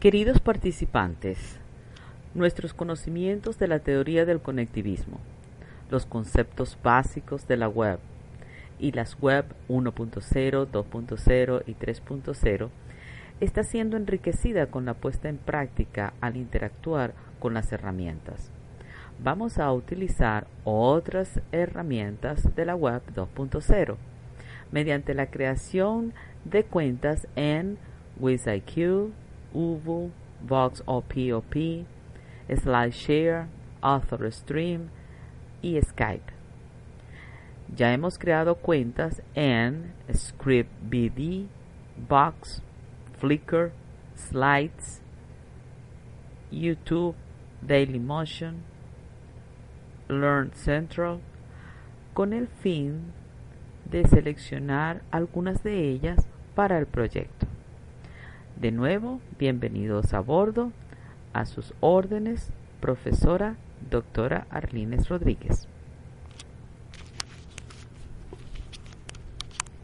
Queridos participantes, nuestros conocimientos de la teoría del conectivismo, los conceptos básicos de la web y las web 1.0, 2.0 y 3.0 está siendo enriquecida con la puesta en práctica al interactuar con las herramientas. Vamos a utilizar otras herramientas de la web 2.0 mediante la creación de cuentas en WizIQ, Uvu, Vox OPOP, SlideShare, AuthorStream y Skype. Ya hemos creado cuentas en ScriptBD, Vox, Flickr, Slides, YouTube, Dailymotion, Learn Central, con el fin de seleccionar algunas de ellas para el proyecto. De nuevo, bienvenidos a bordo, a sus órdenes, profesora doctora Arlines Rodríguez.